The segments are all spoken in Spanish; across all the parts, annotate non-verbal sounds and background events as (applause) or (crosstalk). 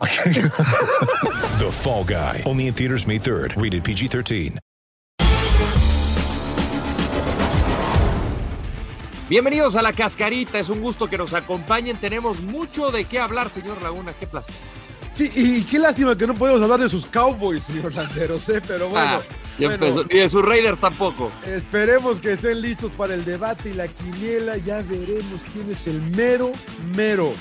The Fall Guy. Only in theaters May 3rd. Rated PG-13. Bienvenidos a La Cascarita, es un gusto que nos acompañen. Tenemos mucho de qué hablar, señor Laguna, qué placer. Sí, y qué lástima que no podemos hablar de sus Cowboys, señor Landeros, ¿eh? pero bueno, Ah, bueno. Y de sus Raiders tampoco. esperemos que estén listos para el debate y la quiniela. Ya veremos quién es el mero, mero.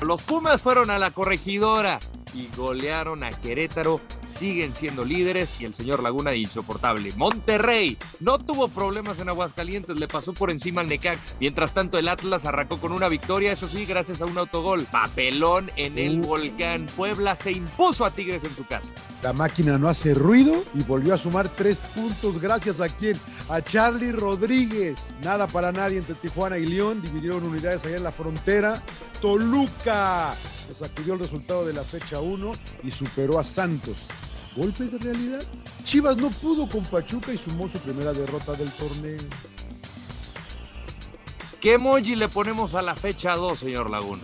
Los Pumas fueron a la corregidora y golearon a Querétaro. Siguen siendo líderes y el señor Laguna insoportable. Monterrey no tuvo problemas en Aguascalientes, le pasó por encima al Necax. Mientras tanto, el Atlas arrancó con una victoria, eso sí, gracias a un autogol. Papelón en el Uh. volcán. Puebla se impuso a Tigres en su casa. La máquina no hace ruido y volvió a sumar tres puntos gracias a quién? A Charlie Rodríguez. Nada para nadie entre Tijuana y León. Dividieron unidades allá en la frontera. Toluca se sacudió el resultado de la fecha 1 y superó a Santos. Golpe de realidad. Chivas no pudo con Pachuca y sumó su primera derrota del torneo. ¿Qué emoji le ponemos a la fecha 2, señor Laguna?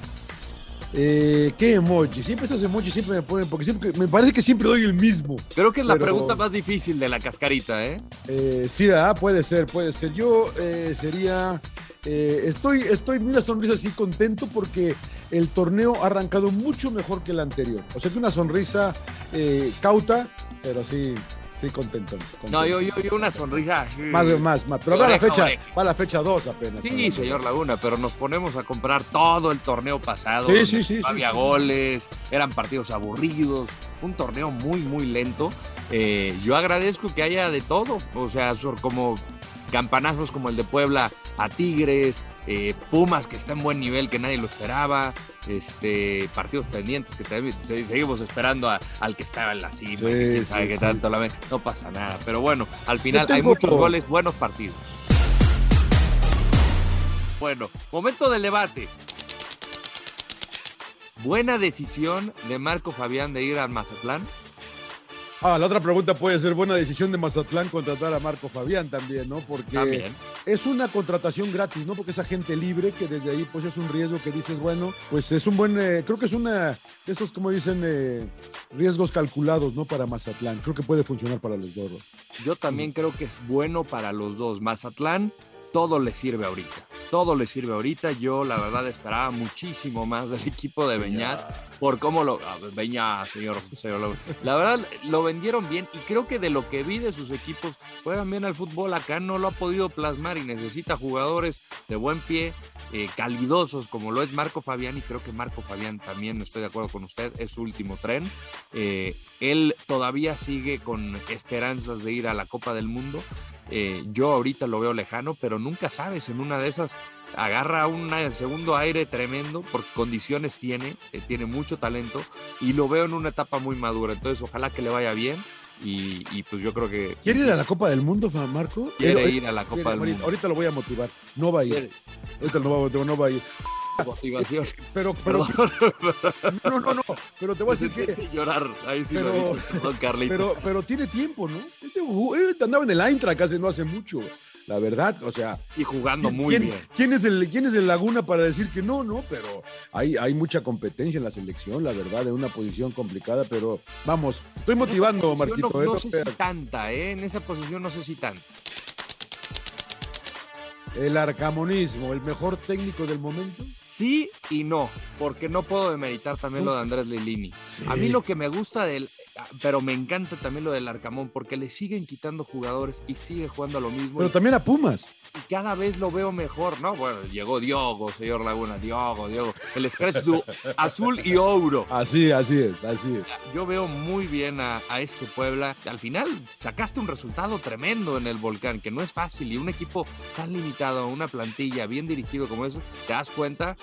Eh, ¿Qué emoji? Siempre estos emojis siempre me ponen, porque siempre, me parece que siempre doy el mismo. Creo que es la Pero- pregunta más difícil de la cascarita, ¿eh? Eh, sí, ¿verdad? puede ser, puede ser. Yo eh, sería. Eh, estoy, estoy, mira, sonrisa así contento porque el torneo ha arrancado mucho mejor que el anterior. O sea que una sonrisa eh, cauta, pero sí, sí contento. contento. No, yo, yo, yo una sonrisa. Más, más, más. Pero va la fecha, va la fecha 2 apenas. Sí, señor Laguna, pero nos ponemos a comprar todo el torneo pasado. Sí, sí, sí, no había sí. goles, eran partidos aburridos, un torneo muy, muy lento. Eh, yo agradezco que haya de todo, o sea, como campanazos como el de Puebla a Tigres, eh, Pumas que está en buen nivel que nadie lo esperaba, este, partidos pendientes que también se- seguimos esperando a- al que estaba en la cima, Sí, que quién sabe sí, qué sí. tanto la ve. No pasa nada, pero bueno, al final hay muchos goles, buenos partidos. Bueno, momento del debate. Buena decisión de Marco Fabián de ir al Mazatlán. Ah, la otra pregunta puede ser buena decisión de Mazatlán contratar a Marco Fabián también, ¿no? Porque También. es una contratación gratis, ¿no? Porque es agente libre que desde ahí pues es un riesgo que dices, bueno, pues es un buen, eh, creo que es una de esos, como dicen, eh, riesgos calculados, ¿no? Para Mazatlán. Creo que puede funcionar para los dos. Yo también creo que es bueno para los dos. Mazatlán, todo le sirve ahorita. Todo le sirve ahorita. Yo, la verdad, esperaba muchísimo más del equipo de Beñat por cómo lo. a ver, Beñat, señor, señor. La verdad, lo vendieron bien y creo que de lo que vi de sus equipos, juegan bien al fútbol. Acá no lo ha podido plasmar y necesita jugadores de buen pie. eh, calidosos como lo es Marco Fabián y creo que Marco Fabián también estoy de acuerdo con usted es su último tren Eh, él todavía sigue con esperanzas de ir a la Copa del Mundo eh, yo ahorita lo veo lejano, pero nunca sabes, en una de esas agarra un segundo aire tremendo porque condiciones tiene, eh, tiene mucho talento y lo veo en una etapa muy madura, entonces ojalá que le vaya bien y, y pues yo creo que... ¿Quiere ir a la Copa del Mundo, Marco? Quiere Eh, ir a la Copa quiere, del Mundo. ahorita lo voy a motivar. No va a ir. Quiere. Ahorita no va a motivar, no va a ir. Motivación. (laughs) Pero, pero, no, no, no. Pero te voy a decir que. Llorar, ahí sí Pero- lo perdón, Carlito. Pero, pero tiene tiempo, ¿no? Este eh, andaba en el Eintracht hace no hace mucho. La verdad, o sea. y jugando ¿quién- muy bien. ¿quién es, el, ¿Quién es el Laguna para decir que no, no? Pero hay, hay mucha competencia en la selección, la verdad, de una posición complicada, pero vamos, estoy motivando, Marquito. no, eh, no no sé si tanta, ¿eh? En esa posición no sé si tanta. El arcamonismo, el mejor técnico del momento. Sí y no, porque no puedo demeritar también lo de Andrés Lilini. A mí lo que me gusta del, pero me encanta también lo del Arcamón, porque le siguen quitando jugadores y sigue jugando a lo mismo. Pero y, también a Pumas. y cada vez lo veo mejor, ¿no? Bueno, llegó Diogo, señor Laguna, Diogo, Diogo. El scratch du azul y oro. Así, así es, así es. Yo veo muy bien a, a este Puebla. Al final sacaste un resultado tremendo en el volcán, que no es fácil. Y un equipo tan limitado, una plantilla bien dirigido como eso, te das cuenta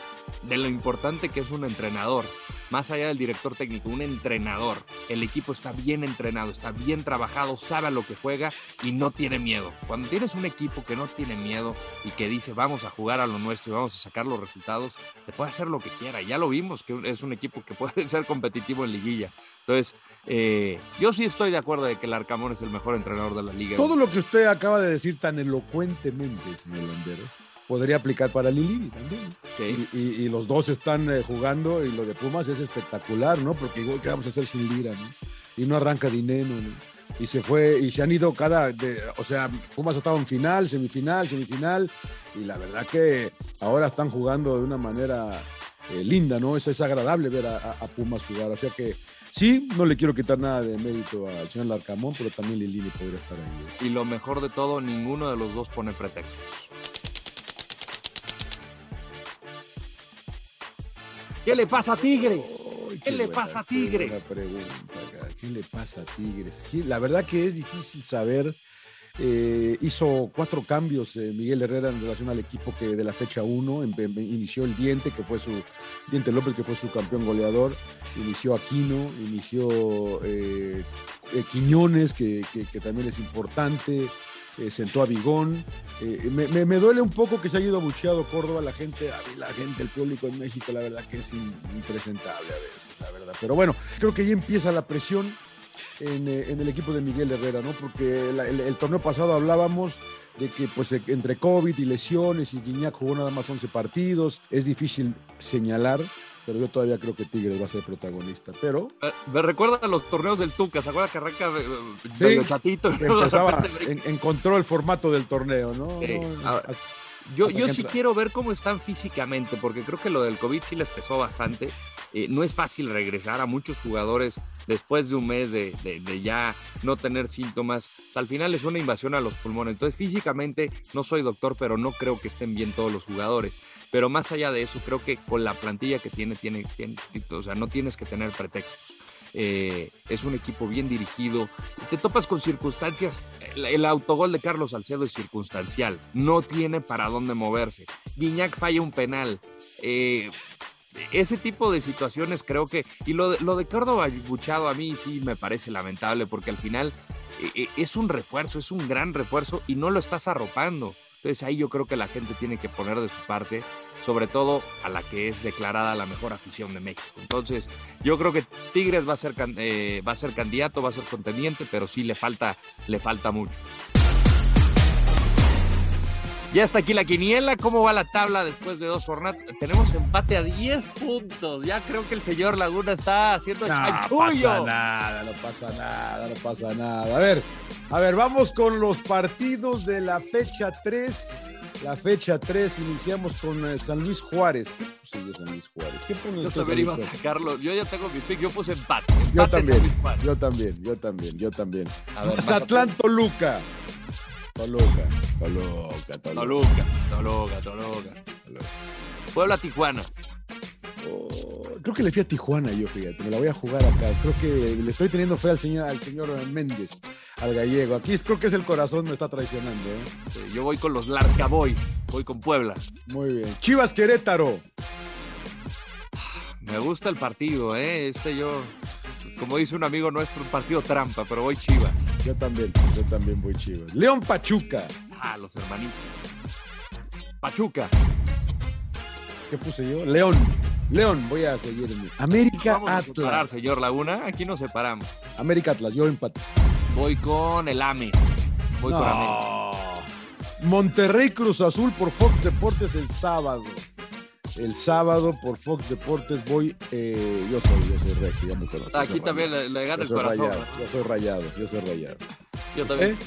de lo importante que es un entrenador. más allá del director técnico, un entrenador. El equipo está bien entrenado, está bien trabajado, sabe lo que juega y no tiene miedo. Cuando tienes un equipo que no tiene miedo y que dice vamos a jugar a lo nuestro y vamos a sacar los resultados, te puede hacer lo que quiera. Ya lo vimos que es un equipo que puede (laughs) ser competitivo en liguilla. Entonces, eh, yo sí estoy de acuerdo de que el Arcamón es el mejor entrenador de la liga. Todo lo que usted acaba de decir tan elocuentemente, señor Landeros, podría aplicar para Lili también. Y, y- y los dos están eh, jugando y lo de Pumas es espectacular, ¿no? Porque igual que vamos a hacer sin Lira, ¿no? Y no arranca dinero, ¿no? Y se fue, y se han ido cada, de- o sea, Pumas ha estado en final, semifinal, semifinal, y la verdad que ahora están jugando de una manera eh, linda, ¿no? Es, es agradable ver a, a- a Pumas jugar, o sea que sí, no le quiero quitar nada de mérito al señor Larcamón, pero también Lilini podría estar ahí. ¿eh? Y lo mejor de todo, ninguno de los dos pone pretextos. ¿Qué le pasa a Tigres? ¿Qué le buena- pasa a qué Tigres? buena pregunta. ¿Qué le pasa a Tigres? ¿Qué- La verdad que es difícil saber. Eh, hizo cuatro cambios eh, Miguel Herrera en relación al equipo que de la fecha 1 inició el Diente, que fue su Diente López, que fue su campeón goleador, inició Aquino, inició eh, eh, Quiñones, que, que- que también es importante, eh, sentó a Vigón. Eh, me, me- duele un poco que se haya ido abucheado Córdoba, la gente, la gente, el público en México, la verdad que es impresentable a veces, la verdad. Pero bueno, creo que ya empieza la presión en, eh, en el equipo de Miguel Herrera, ¿no? Porque el, torneo pasado hablábamos de que pues eh, entre COVID y lesiones y Guiñac jugó nada más 11 partidos, es difícil señalar, pero yo todavía creo que Tigres va a ser protagonista. Pero Eh, Me recuerda a los torneos del Tuca, ¿se acuerda que arranca Sí, medio chatito? empezaba, en- encontró el formato del torneo, ¿no? Sí, No, ahora, a- Yo, yo sí quiero ver cómo están físicamente, porque creo que lo del COVID sí les pesó bastante. Eh, no es fácil regresar a muchos jugadores después de un mes de, ya no tener síntomas. Al final es una invasión a los pulmones. Entonces, físicamente no soy doctor, pero no creo que estén bien todos los jugadores. Pero más allá de eso, creo que con la plantilla que tiene, tiene, tiene o sea, no tienes que tener pretextos. Eh, es un equipo bien dirigido. Te topas con circunstancias. El, el autogol de Carlos Salcedo es circunstancial. No tiene para dónde moverse. Guiñac falla un penal. Eh, ese tipo de situaciones creo que. Y lo de, lo de Córdoba a mí sí me parece lamentable porque al final eh, eh, es un refuerzo, es un gran refuerzo y no lo estás arropando. Entonces ahí yo creo que la gente tiene que poner de su parte, sobre todo a la que es declarada la mejor afición de México. Entonces yo creo que Tigres va a ser, eh, va a ser candidato, va a ser contendiente, pero sí le falta, le falta mucho. Ya está aquí la quiniela. ¿Cómo va la tabla después de dos jornadas? Tenemos empate a 10 puntos. Ya creo que el señor Laguna está haciendo No chanchullo. pasa nada, no pasa nada, no pasa nada. A ver, a ver, vamos con los partidos de la fecha 3. La fecha 3 iniciamos con eh, San Luis Juárez. ¿Qué puse yo San Luis Juárez? ¿Qué pone Yo también iba a sacarlo. Yo ya tengo mi pick. Yo puse empate. Yo Empate también, Luis Juárez. yo también, yo también, yo también. A ver, Mazatlán, Toluca. Toluca, Toluca, Toluca. Toluca, Toluca, Toluca. Puebla, Tijuana. Oh, creo que le fui a Tijuana yo, fíjate, me la voy a jugar acá. Creo que le estoy teniendo fe al señor, al señor Méndez, al gallego. Aquí creo que es el corazón me está traicionando. ¿eh? Yo voy con los Larca Boys. Voy con Puebla. Muy bien. Chivas Querétaro. Me gusta el partido, ¿eh? Este yo, como dice un amigo nuestro, un partido trampa, pero voy Chivas. Yo también, yo también voy Chivas. León Pachuca. Ah, los hermanitos. Pachuca. ¿Qué puse yo? León. León, voy a seguirme. América Vamos a separar, Atlas. señor Laguna. Aquí nos separamos. América Atlas, yo empate. Voy con el AME. Voy con América. No. Monterrey Cruz Azul por Fox Deportes el sábado. El sábado por Fox Deportes voy. eh, yo soy, yo soy regio, ya me conoces. Aquí también le, le gana Yo el corazón. rayado, yo soy rayado, yo soy rayado. (laughs) Yo también.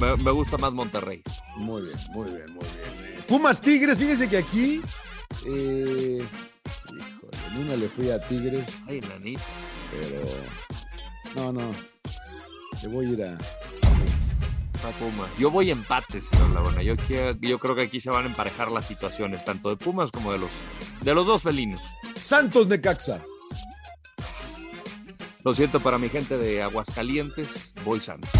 Me, me gusta más Monterrey. Muy bien, muy bien, muy bien. Eh, Pumas Tigres, fíjense que aquí. Eh, híjole, en una le fui a Tigres, Ay, nanito. pero. No, no. Le voy a ir a. Pumas. Yo voy empate, señor Laguna. Yo, quiero- yo creo que aquí se van a emparejar las situaciones, tanto de Pumas como de los, de los dos felinos. Santos Necaxa. Lo siento para mi gente de Aguascalientes, voy Santos.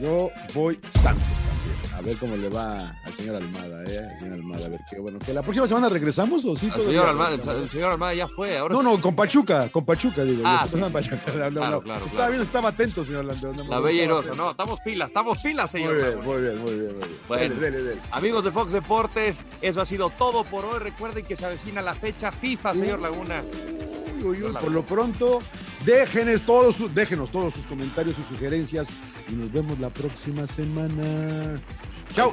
Yo voy Santos también. A ver cómo le va al señor Almada, ¿eh? Al señor Almada, a ver qué bueno. ¿Que la próxima semana regresamos o sí? El todavía? señor, Almada, el, el señor Almada ya fue. Ahora No, no, con Pachuca, con Pachuca, digo. Ah, sí, Pachuca, no, no, Claro, no. claro, Estaba bien, estaba atento, señor Landeo. no, La bella y estaba rosa. atento. No, estamos pilas, estamos pilas, señor. Muy bien, muy bien, muy bien, muy bien. Bueno. Dele, dele, dele. Amigos de Fox Deportes, eso ha sido todo por hoy. Recuerden que se avecina la fecha FIFA, señor Laguna. Uy, uy, uy, por lo pronto, déjenos todos, sus, déjenos todos sus comentarios, sus sugerencias y nos vemos la próxima semana. Chao.